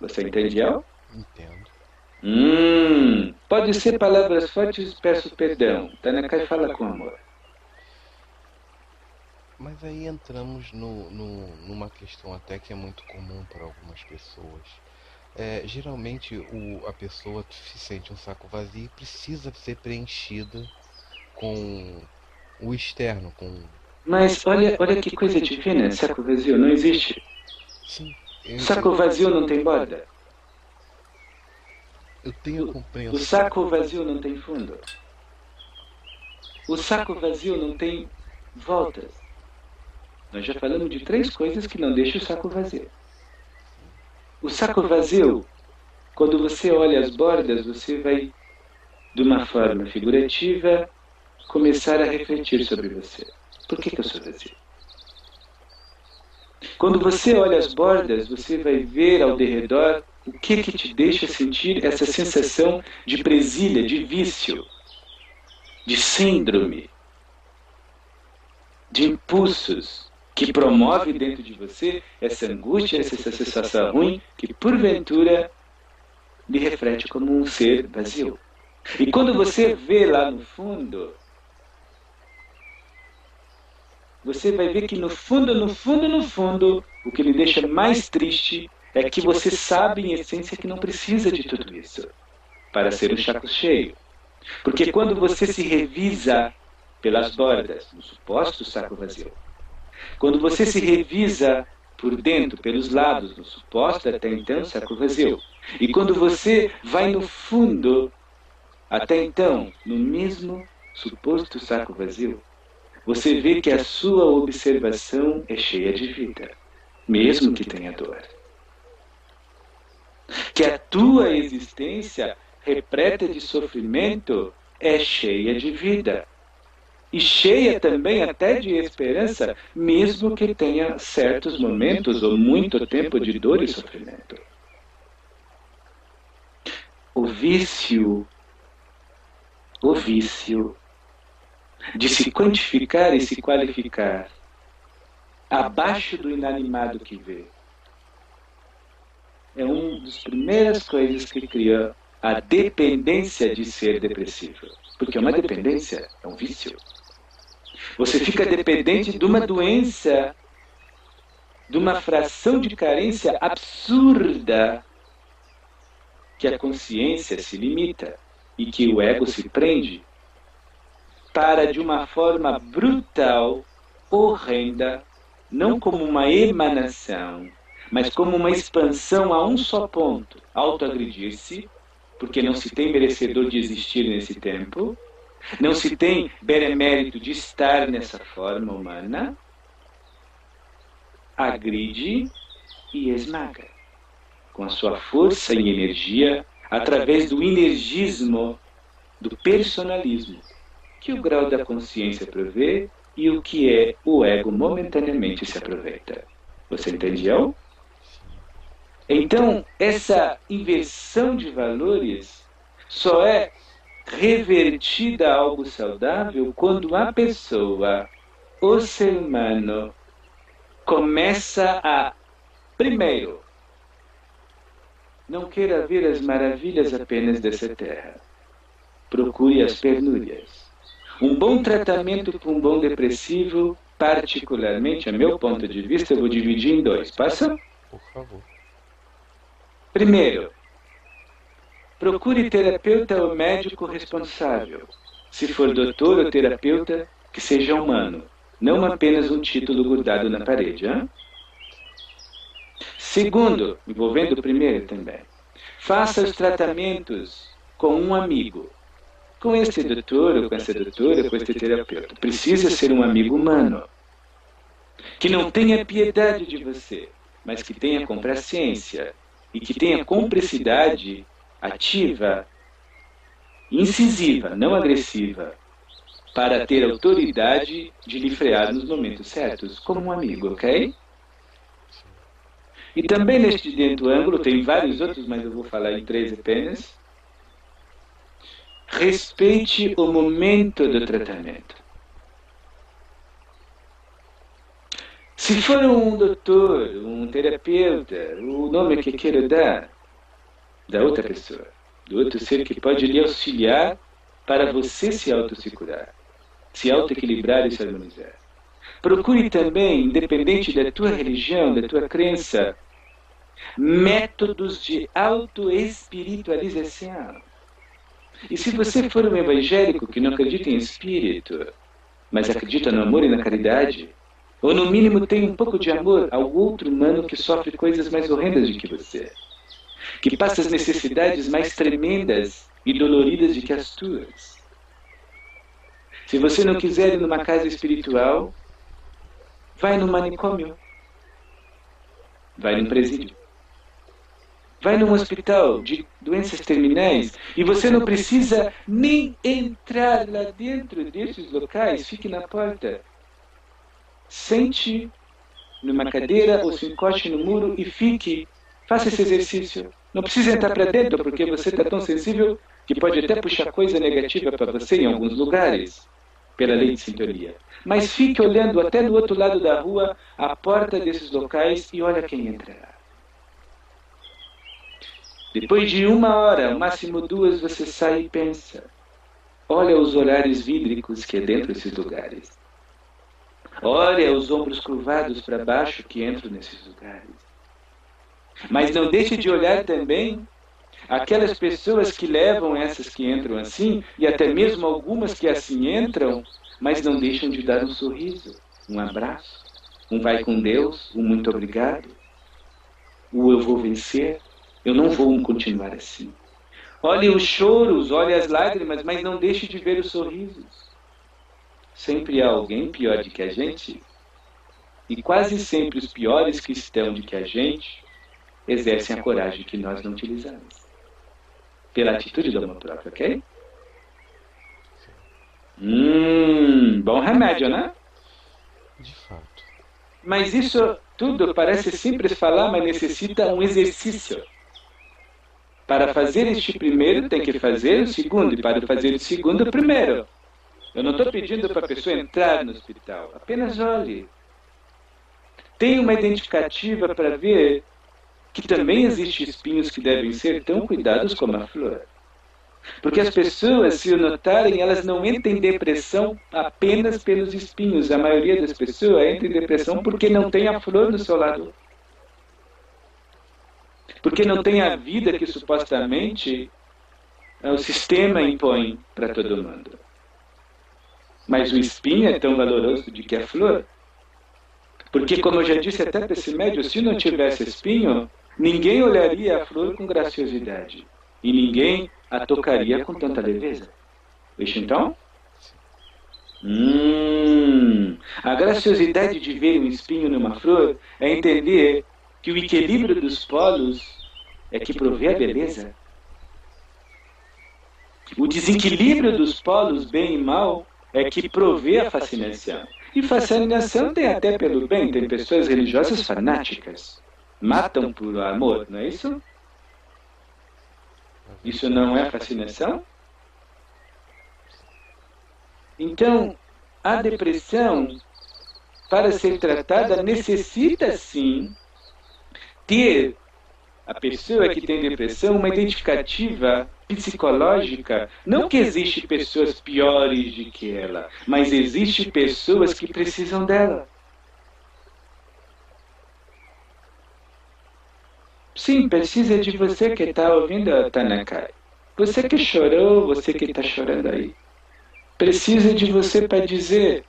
Você entendeu? Entendo. Hum, pode ser palavras fortes, peço perdão. Tanaka fala com amor. Mas aí entramos no, no, numa questão até que é muito comum para algumas pessoas. É, geralmente o, a pessoa se sente um saco vazio e precisa ser preenchida com o externo, com. Mas olha, olha que coisa divina, saco vazio não existe. Sim. Saco vazio não tem borda. Eu tenho compreensão. O saco vazio não tem fundo. O saco vazio não tem voltas. Nós já falamos de três coisas que não deixam o saco vazio. O saco vazio, quando você olha as bordas, você vai, de uma forma figurativa, começar a refletir sobre você. Por que, que eu sou vazio? Quando você olha as bordas, você vai ver ao derredor o que que te deixa sentir essa sensação de presilha, de vício, de síndrome, de impulsos que promove dentro de você essa angústia, essa sensação ruim que porventura lhe reflete como um ser vazio. E quando você vê lá no fundo você vai ver que no fundo, no fundo, no fundo, o que lhe deixa mais triste é que você sabe, em essência, que não precisa de tudo isso para ser um saco cheio. Porque quando você se revisa pelas bordas, no suposto saco vazio, quando você se revisa por dentro, pelos lados, no suposto até então saco vazio, e quando você vai no fundo, até então, no mesmo suposto saco vazio, você vê que a sua observação é cheia de vida, mesmo que tenha dor. Que a tua existência, repleta de sofrimento, é cheia de vida. E cheia também até de esperança, mesmo que tenha certos momentos ou muito tempo de dor e sofrimento. O vício, o vício de se quantificar e se qualificar abaixo do inanimado que vê. É uma das primeiras coisas que cria a dependência de ser depressivo. Porque uma dependência é um vício. Você fica dependente de uma doença, de uma fração de carência absurda que a consciência se limita e que o ego se prende para de uma forma brutal, horrenda, não como uma emanação, mas como uma expansão a um só ponto, autoagredir-se, porque não se tem merecedor de existir nesse tempo, não se tem benemérito de estar nessa forma humana, agride e esmaga. com a sua força e energia através do energismo, do personalismo, que o grau da consciência provê e o que é o ego momentaneamente se aproveita. Você entendeu? Então, essa inversão de valores só é revertida a algo saudável quando a pessoa, o ser humano, começa a, primeiro, não queira ver as maravilhas apenas dessa terra. Procure as penúrias. Um bom tratamento para um bom depressivo, particularmente, a meu ponto de vista, eu vou dividir em dois. Passa? Por favor. Primeiro, procure terapeuta ou médico responsável. Se for doutor ou terapeuta, que seja humano, não apenas um título grudado na parede. Hein? Segundo, envolvendo o primeiro também, faça os tratamentos com um amigo. Com este doutor, ou com essa doutora, com este terapeuta. Precisa ser um amigo humano. Que não tenha piedade de você, mas que tenha complacência e que tenha cumplicidade ativa, incisiva, não agressiva, para ter autoridade de lhe frear nos momentos certos, como um amigo, ok? E também neste dentro ângulo, tem vários outros, mas eu vou falar em três apenas. Respeite o momento do tratamento. Se for um doutor, um terapeuta, o nome que queira dar, da outra pessoa, do outro ser que pode lhe auxiliar para você se auto-se-curar, se auto-equilibrar e se harmonizar. Procure também, independente da tua religião, da tua crença, métodos de auto-espiritualização. E se você for um evangélico que não acredita em espírito, mas acredita no amor e na caridade, ou no mínimo tem um pouco de amor ao outro humano que sofre coisas mais horrendas do que você, que passa as necessidades mais tremendas e doloridas do que as tuas. Se você não quiser ir numa casa espiritual, vai no manicômio, vai num presídio. Vai num hospital de doenças terminais e você não precisa nem entrar lá dentro desses locais, fique na porta sente numa cadeira ou se encoste no muro e fique, faça esse exercício. Não precisa entrar para dentro, porque você está tão sensível que pode até puxar coisa negativa para você em alguns lugares, pela lei de sintonia. Mas fique olhando até no outro lado da rua, a porta desses locais e olha quem entrará. Depois de uma hora, máximo duas, você sai e pensa. Olha os olhares vídricos que é dentro desses lugares. Olha os ombros curvados para baixo que entram nesses lugares. Mas não deixe de olhar também aquelas pessoas que levam essas que entram assim, e até mesmo algumas que assim entram, mas não deixam de dar um sorriso, um abraço, um vai com Deus, um muito obrigado, o eu vou vencer, eu não vou continuar assim. Olhe os choros, olhe as lágrimas, mas não deixe de ver os sorrisos. Sempre há alguém pior do que a gente, e quase sempre os piores que estão do que a gente exercem a coragem que nós não utilizamos. Pela atitude do amor próprio, ok? Hum, bom remédio, né? De fato. Mas isso tudo parece simples falar, mas necessita um exercício. Para fazer este primeiro, tem que fazer o segundo, e para fazer o segundo, o primeiro. Eu não estou pedindo para a pessoa entrar no hospital, apenas olhe. Tem uma identificativa para ver que também existem espinhos que devem ser tão cuidados como a flor. Porque as pessoas, se o notarem, elas não entram em depressão apenas pelos espinhos. A maioria das pessoas entra em depressão porque não tem a flor no seu lado. Porque não tem a vida que supostamente o sistema impõe para todo mundo. Mas o espinho é tão valoroso de que a flor. Porque, como eu já disse até para esse médio, se não tivesse espinho, ninguém olharia a flor com graciosidade. E ninguém a tocaria com tanta leveza. Veja então? Hum, a graciosidade de ver um espinho numa flor é entender que o equilíbrio dos polos é que provê a beleza. O desequilíbrio dos polos bem e mal é que provê a fascinação. E fascinação tem até pelo bem, tem pessoas religiosas fanáticas. Matam por amor, não é isso? Isso não é fascinação? Então, a depressão, para ser tratada, necessita sim ter a pessoa que tem depressão uma identificativa psicológica. Não que existe pessoas piores do que ela, mas existe pessoas que precisam dela. Sim, precisa de você que está ouvindo, Tanakai. Você que chorou, você que está chorando aí. Precisa de você para dizer: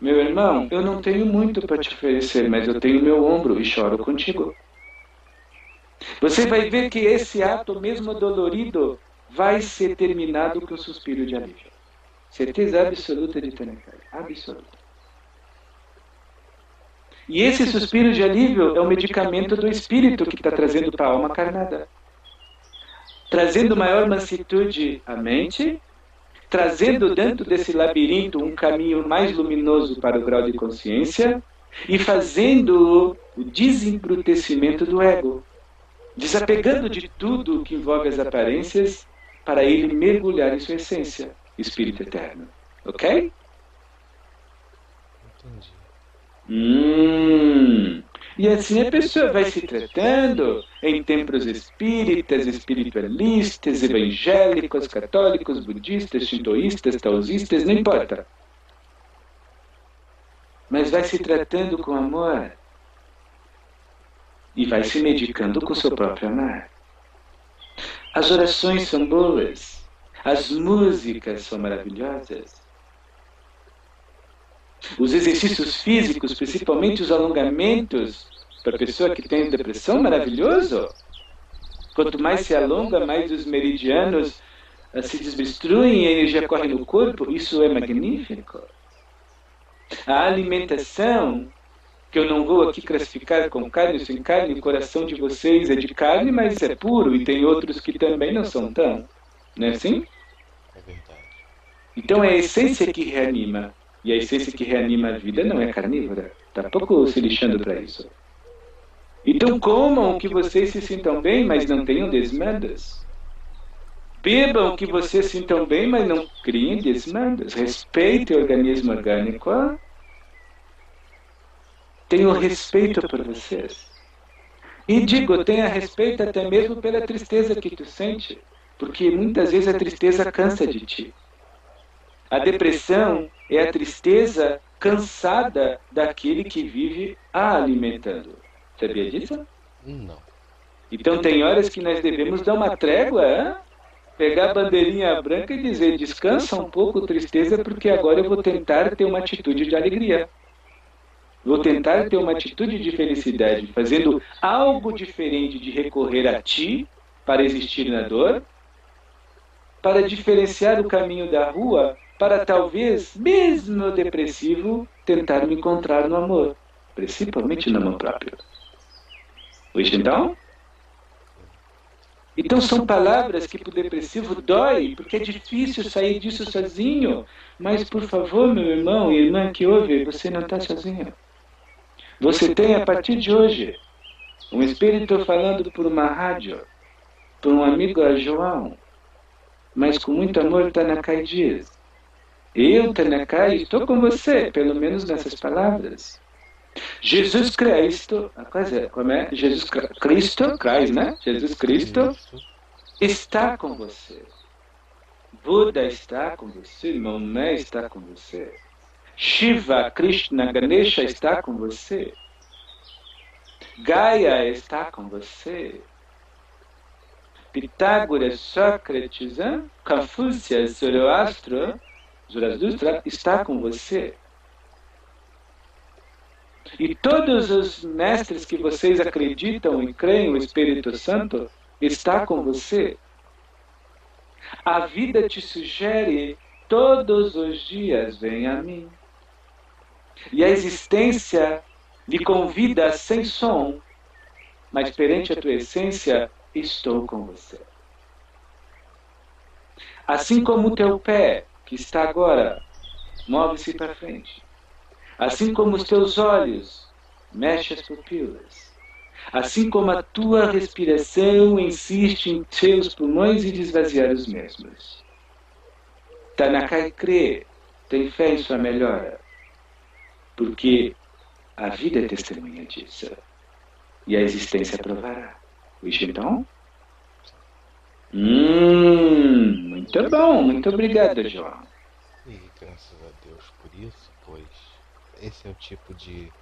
Meu irmão, eu não tenho muito para te oferecer, mas eu tenho meu ombro e choro contigo. Você vai ver que esse ato, mesmo dolorido, vai ser terminado com o suspiro de alívio. Certeza absoluta de Tanakara. Absoluta. E esse suspiro de alívio é o medicamento do espírito que está trazendo para a alma carnada. Trazendo maior mansitude à mente, trazendo dentro desse labirinto um caminho mais luminoso para o grau de consciência e fazendo o desembrutecimento do ego desapegando de tudo que envolve as aparências, para ele mergulhar em sua essência, Espírito Eterno. Ok? Entendi. Hum. E assim a pessoa vai se tratando em templos espíritas, espiritualistas, evangélicos, católicos, budistas, shintoístas, taoístas, não importa. Mas vai se tratando com amor e vai se medicando com seu próprio amar. As orações são boas, as músicas são maravilhosas. Os exercícios físicos, principalmente os alongamentos, para a pessoa que tem depressão, maravilhoso. Quanto mais se alonga, mais os meridianos uh, se desobstruem e a energia corre no corpo. Isso é magnífico. A alimentação que eu não vou aqui classificar com carne ou sem carne, o coração de vocês é de carne, mas é puro, e tem outros que também não são tão. Não é assim? É verdade. Então é a essência que reanima. E a essência que reanima a vida não é carnívora. Está pouco se lixando para isso. Então comam que vocês se sintam bem, mas não tenham desmandas. Bebam que vocês se sintam bem, mas não criem desmandas. Respeitem o organismo orgânico tenho respeito por vocês. E digo, tenha respeito até mesmo pela tristeza que tu sente, porque muitas vezes a tristeza cansa de ti. A depressão é a tristeza cansada daquele que vive a alimentando. Sabia disso? Não. Então tem horas que nós devemos dar uma trégua, hein? pegar a bandeirinha branca e dizer: descansa um pouco, tristeza, porque agora eu vou tentar ter uma atitude de alegria. Vou tentar ter uma atitude de felicidade, fazendo algo diferente de recorrer a ti para existir na dor, para diferenciar o caminho da rua, para talvez, mesmo depressivo, tentar me encontrar no amor, principalmente no amor próprio. Hoje então? Então são palavras que para o depressivo dói, porque é difícil sair disso sozinho. Mas por favor, meu irmão e irmã que ouve, você não está sozinho. Você tem a partir de hoje um espírito falando por uma rádio, por um amigo João, mas com muito amor Tanakai diz. Eu, Tanakai, estou com você, pelo menos nessas palavras. Jesus Cristo, como é? Jesus Cristo, Christ, né? Jesus Cristo está com você. Buda está com você, Maomé está com você. Shiva, Krishna, Ganesha está com você. Gaia está com você. Pitágoras, Sócrates, hein? Confúcio, Zoroastro, Zaratustra está com você. E todos os mestres que vocês acreditam e creem, o Espírito Santo está com você. A vida te sugere todos os dias: vem a mim. E a existência lhe convida sem som, mas perante a tua essência, estou com você. Assim como o teu pé, que está agora, move-se para frente. Assim como os teus olhos, mexe as pupilas. Assim como a tua respiração insiste em teus pulmões e desvaziar os mesmos. Tanakai crê, tem fé em sua melhora. Porque a vida é testemunha disso. E a existência provará. Wish então? Hum, muito bom, muito obrigado, João. E graças a Deus por isso, pois esse é o tipo de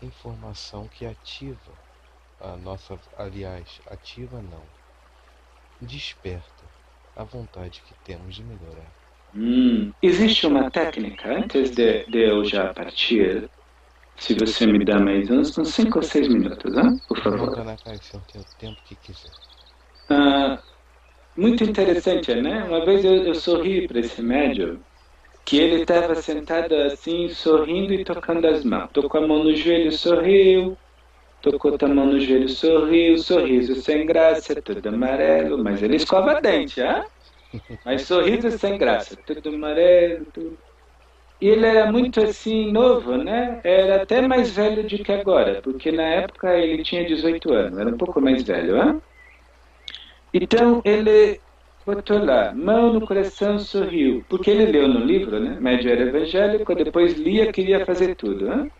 informação que ativa a nossa, aliás, ativa não, desperta a vontade que temos de melhorar. Hum, existe uma técnica antes de, de eu já partir. Se você me dá mais uns, uns 5 ou 6 minutos, hein? por favor. Tanaka, o senhor tem o tempo que quiser. Ah, muito interessante, né? Uma vez eu, eu sorri para esse médium que ele estava sentado assim, sorrindo e tocando as mãos. Tocou a mão no joelho, sorriu. Tocou a mão no joelho, sorriu. Sorriso sem graça, tudo amarelo. Mas ele escova dente, ah? Mas sorriso sem graça, tudo amarelo, tudo. E ele era muito assim, novo, né? Era até mais velho do que agora, porque na época ele tinha 18 anos, era um pouco mais velho, ah? Então ele botou lá, mão no coração, sorriu. Porque ele leu no livro, né? Médio era evangélico, depois lia, queria fazer tudo.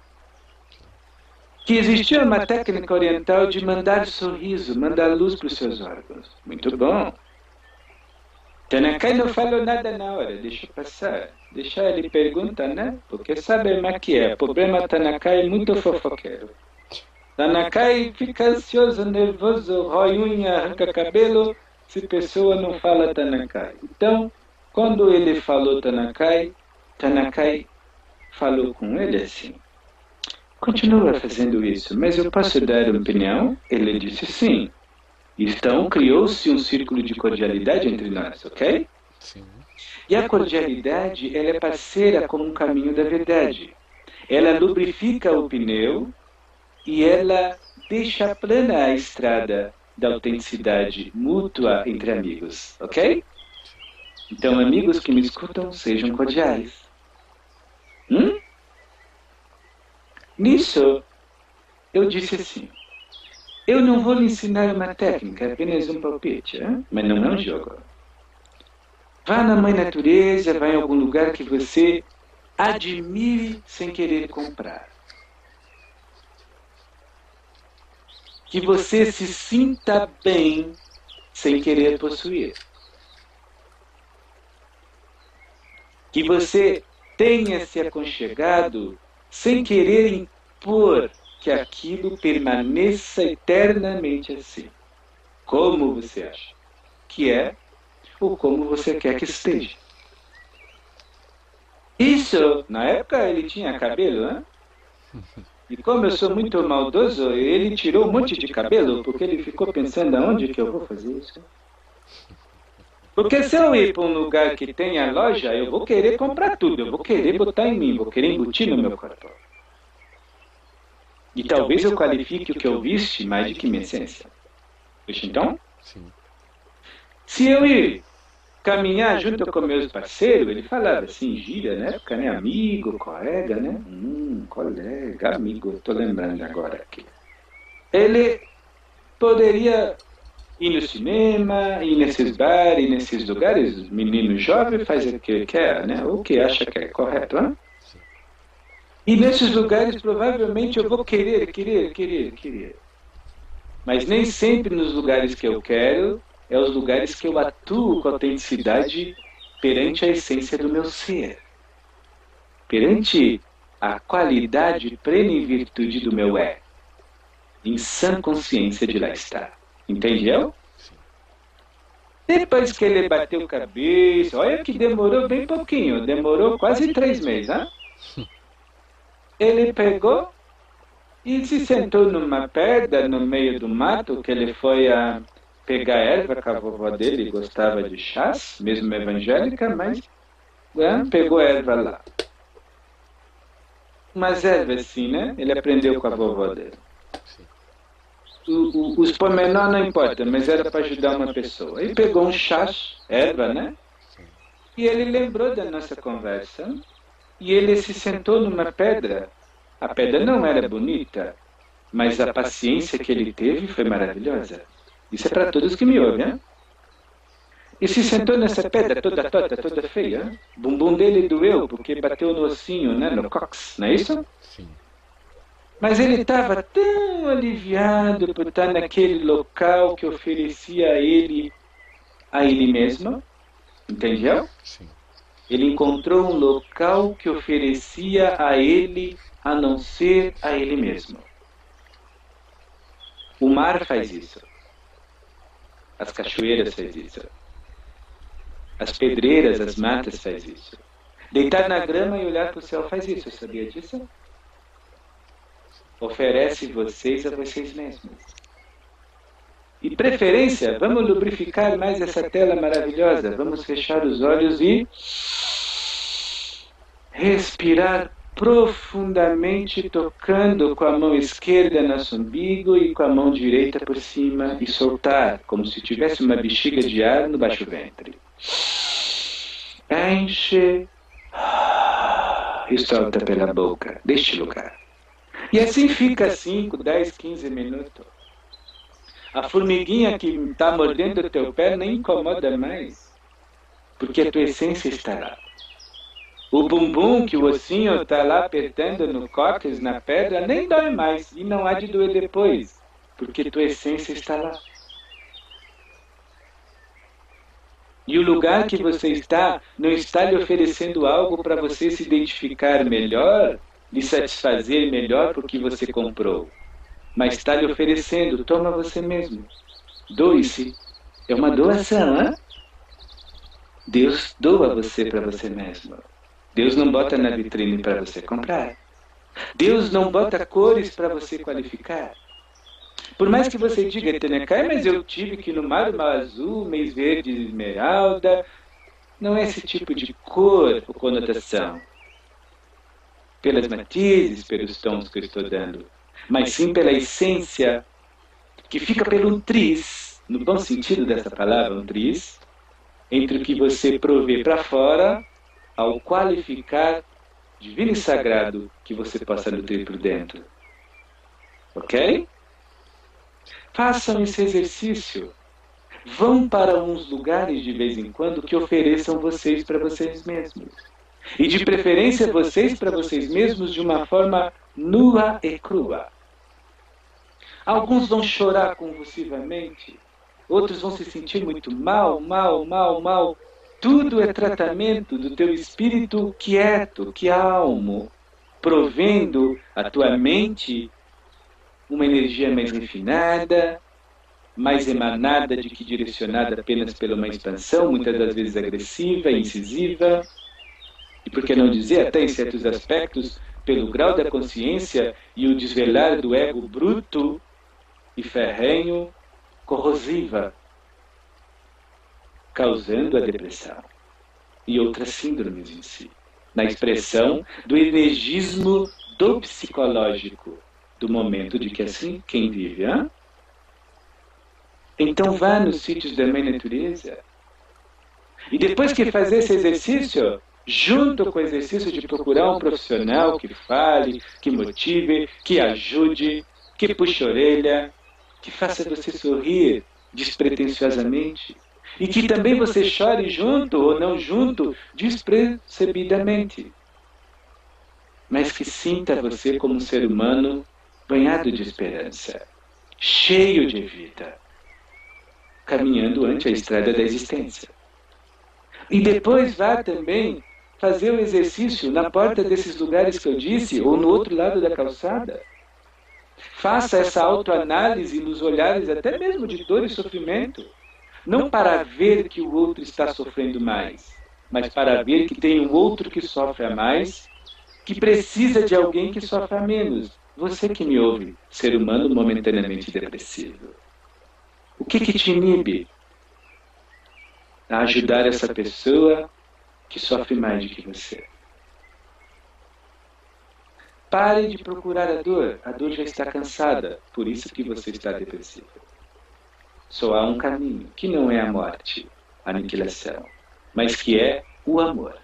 Que existia uma técnica oriental de mandar sorriso, mandar luz para os seus órgãos. Muito bom. Tanakai não falou nada na hora, deixa passar. Deixa ele perguntar, né? Porque sabe como é que é. O problema Tanakai é muito fofoqueiro. Tanakai fica ansioso, nervoso, rói unha, arranca cabelo, se pessoa não fala Tanakai. Então, quando ele falou Tanakai, Tanakai falou com ele assim. Continua fazendo isso, mas eu posso dar opinião? Ele disse sim. Então criou-se um círculo de cordialidade entre nós, ok? Sim. E a cordialidade, ela é parceira com um caminho da verdade. Ela lubrifica o pneu e ela deixa plana a estrada da autenticidade mútua entre amigos, ok? Então, amigos que me escutam, sejam cordiais. Hum? Nisso, eu disse assim: eu não vou lhe ensinar uma técnica, apenas um palpite, hein? mas não é um jogo. Vá na mãe natureza, vá em algum lugar que você admire sem querer comprar. Que você se sinta bem sem querer possuir. Que você tenha se aconchegado sem querer impor que aquilo permaneça eternamente assim. Como você acha? Que é ou como você quer que esteja. Isso, na época ele tinha cabelo, né? *laughs* E como eu sou muito maldoso, ele tirou um monte de cabelo, porque ele ficou pensando aonde que eu vou fazer isso. Porque se eu ir para um lugar que tenha loja, eu vou querer comprar tudo, eu vou querer botar em mim, vou querer embutir no meu corpo. E talvez eu qualifique o que eu viste mais do que minha essência. Então? Sim. Se eu ir caminhar junto com meus parceiros, ele falava assim, gíria, na época, né? Amigo, colega, né? Hum, colega, amigo, estou lembrando agora aqui. Ele poderia ir no cinema, ir nesses bares, nesses lugares, menino jovem faz o que quer, né? O que acha que é correto, né? E nesses lugares provavelmente eu vou querer, querer, querer, querer. Mas nem sempre nos lugares que eu quero é os lugares que eu atuo com autenticidade perante a essência do meu ser. Perante a qualidade plena e virtude do meu é. Em sã consciência de lá estar. Entendeu? Depois que ele bateu cabeça, olha que demorou bem pouquinho, demorou quase três meses, hein? ele pegou e se sentou numa pedra no meio do mato, que ele foi a pegar erva com a vovó dele, gostava de chás, mesmo evangélica, mas né, pegou erva lá. Umas ervas assim, né? Ele aprendeu com a vovó dele. o, o, os não importa, mas era para ajudar uma pessoa. Ele pegou um chá, erva, né? E ele lembrou da nossa conversa e ele se sentou numa pedra. A pedra não era bonita, mas a paciência que ele teve foi maravilhosa. Isso é para todos que me ouvem, né? E se sentou nessa pedra toda torta, toda feia. O bumbum dele doeu porque bateu no ossinho, né? No cox, não é isso? Sim. Mas ele estava tão aliviado por estar naquele local que oferecia a ele, a ele mesmo. Entendeu? Sim. Ele encontrou um local que oferecia a ele a não ser a ele mesmo. O mar faz isso. As cachoeiras faz isso. As pedreiras, as matas faz isso. Deitar na grama e olhar para o céu faz isso. Sabia disso? Oferece vocês a vocês mesmos. E preferência, vamos lubrificar mais essa tela maravilhosa. Vamos fechar os olhos e respirar profundamente, tocando com a mão esquerda nosso umbigo e com a mão direita por cima e soltar, como se tivesse uma bexiga de ar no baixo ventre. Enche e solta pela boca deste lugar. E assim fica 5, 10, 15 minutos. A formiguinha que está mordendo o teu pé nem incomoda mais, porque a tua essência está lá. O bumbum que o ossinho está lá apertando no cóccix, na pedra, nem dói mais e não há de doer depois, porque tua essência está lá. E o lugar que você está não está lhe oferecendo algo para você se identificar melhor, lhe satisfazer melhor porque você comprou mas está lhe oferecendo, toma você mesmo. Doe-se. É uma doação, hein? Deus doa você para você mesmo. Deus não bota na vitrine para você comprar. Deus não bota cores para você qualificar. Por mais que você diga, Tenecai, mas eu tive que no mar, mar azul, mês verde, esmeralda. Não é esse tipo de cor ou conotação. Pelas matizes, pelos tons que eu estou dando mas sim pela essência que fica pelo triz, no bom sentido dessa palavra, um triz, entre o que você provê para fora ao qualificar divino e sagrado que você possa nutrir por dentro. Ok? Façam esse exercício. Vão para uns lugares de vez em quando que ofereçam vocês para vocês mesmos. E de preferência vocês para vocês mesmos de uma forma nua e crua. Alguns vão chorar convulsivamente, outros vão se sentir muito mal, mal, mal, mal. Tudo é tratamento do teu espírito quieto, que almo, provendo a tua mente uma energia mais refinada, mais emanada de que direcionada apenas pela uma expansão, muitas das vezes agressiva, incisiva, e por que não dizer até em certos aspectos pelo grau da consciência e o desvelar do ego bruto e ferrenho, corrosiva, causando a depressão e outras síndromes em si, na expressão do energismo do psicológico do momento de que assim quem vive, hein? Então vá nos sítios da mãe natureza. E depois que fazer esse exercício, junto com o exercício de procurar um profissional que fale, que motive, que ajude, que puxe a orelha, que faça você sorrir despretensiosamente e que também você chore junto ou não junto, despercebidamente. Mas que sinta você como um ser humano banhado de esperança, cheio de vida, caminhando ante a estrada da existência. E depois vá também fazer o exercício na porta desses lugares que eu disse, ou no outro lado da calçada. Faça essa autoanálise nos olhares até mesmo de dor e sofrimento, não para ver que o outro está sofrendo mais, mas para ver que tem um outro que sofre a mais, que precisa de alguém que sofre a menos. Você que me ouve, ser humano momentaneamente depressivo. O que, que te inibe a ajudar essa pessoa que sofre mais do que você. Pare de procurar a dor. A dor já está cansada. Por isso que você está depressivo. Só há um caminho, que não é a morte, a aniquilação, mas que é o amor.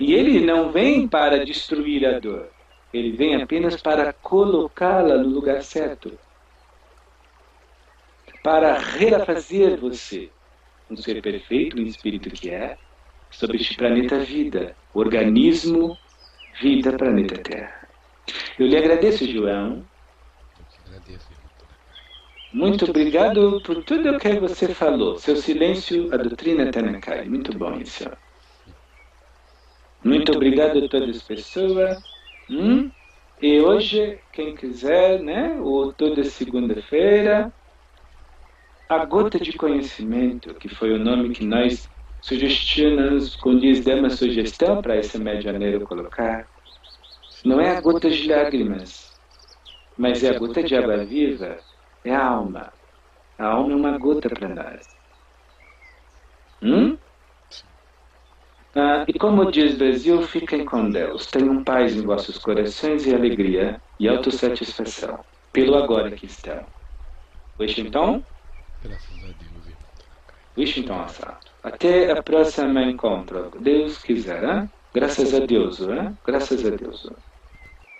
E ele não vem para destruir a dor. Ele vem apenas para colocá-la no lugar certo. Para refazer você um ser perfeito, um espírito que é, sobre este planeta vida, organismo, vida, planeta Terra. Eu lhe agradeço, João. Muito obrigado por tudo o que você falou. Seu silêncio, a doutrina Tanakai. Muito bom isso. Muito obrigado a todas as pessoas. Hum? E hoje, quem quiser, né? Ou toda segunda-feira, a gota de conhecimento, que foi o nome que nós sugestionamos, quando diz uma sugestão para esse medianeiro colocar, não é a gota de lágrimas, mas é a gota de água viva, é a alma. A alma é uma gota para nós. Hum? Ah, e como diz Brasil, fiquem com Deus. Tenham paz em vossos corações e alegria e autossatisfação, pelo agora que estão. Washington? Graças a Deus, irmão. Washington Assato. Até a próxima encontro. Deus quiser, hein? Graças a Deus, hein? Graças a Deus.